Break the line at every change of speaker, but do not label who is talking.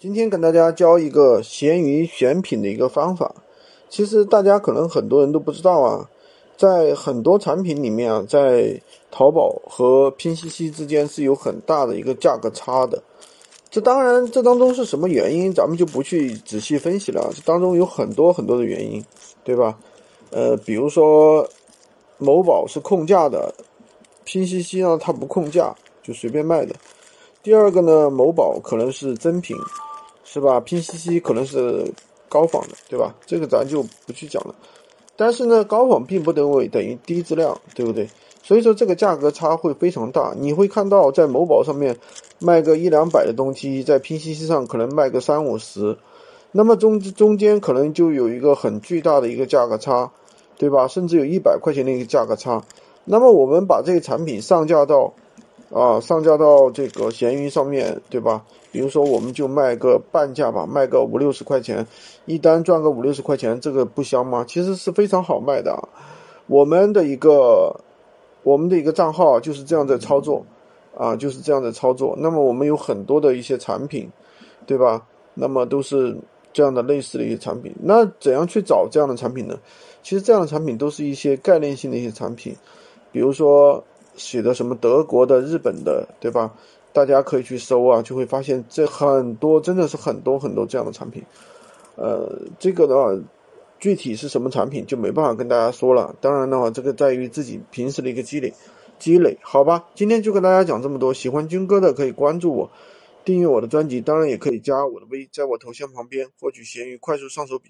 今天跟大家教一个闲鱼选品的一个方法。其实大家可能很多人都不知道啊，在很多产品里面啊，在淘宝和拼夕夕之间是有很大的一个价格差的。这当然，这当中是什么原因，咱们就不去仔细分析了。这当中有很多很多的原因，对吧？呃，比如说某宝是控价的，拼夕夕呢它不控价，就随便卖的。第二个呢，某宝可能是真品。是吧？拼夕夕可能是高仿的，对吧？这个咱就不去讲了。但是呢，高仿并不等于等于低质量，对不对？所以说这个价格差会非常大。你会看到在某宝上面卖个一两百的东西，在拼夕夕上可能卖个三五十，那么中中间可能就有一个很巨大的一个价格差，对吧？甚至有一百块钱的一个价格差。那么我们把这个产品上架到。啊，上架到这个闲鱼上面对吧？比如说，我们就卖个半价吧，卖个五六十块钱，一单赚个五六十块钱，这个不香吗？其实是非常好卖的。我们的一个，我们的一个账号就是这样在操作，啊，就是这样的操作。那么我们有很多的一些产品，对吧？那么都是这样的类似的一些产品。那怎样去找这样的产品呢？其实这样的产品都是一些概念性的一些产品，比如说。写的什么德国的、日本的，对吧？大家可以去搜啊，就会发现这很多，真的是很多很多这样的产品。呃，这个的话，具体是什么产品就没办法跟大家说了。当然的话，这个在于自己平时的一个积累，积累，好吧？今天就跟大家讲这么多。喜欢军哥的可以关注我，订阅我的专辑，当然也可以加我的微，在我头像旁边获取闲鱼快速上手笔记。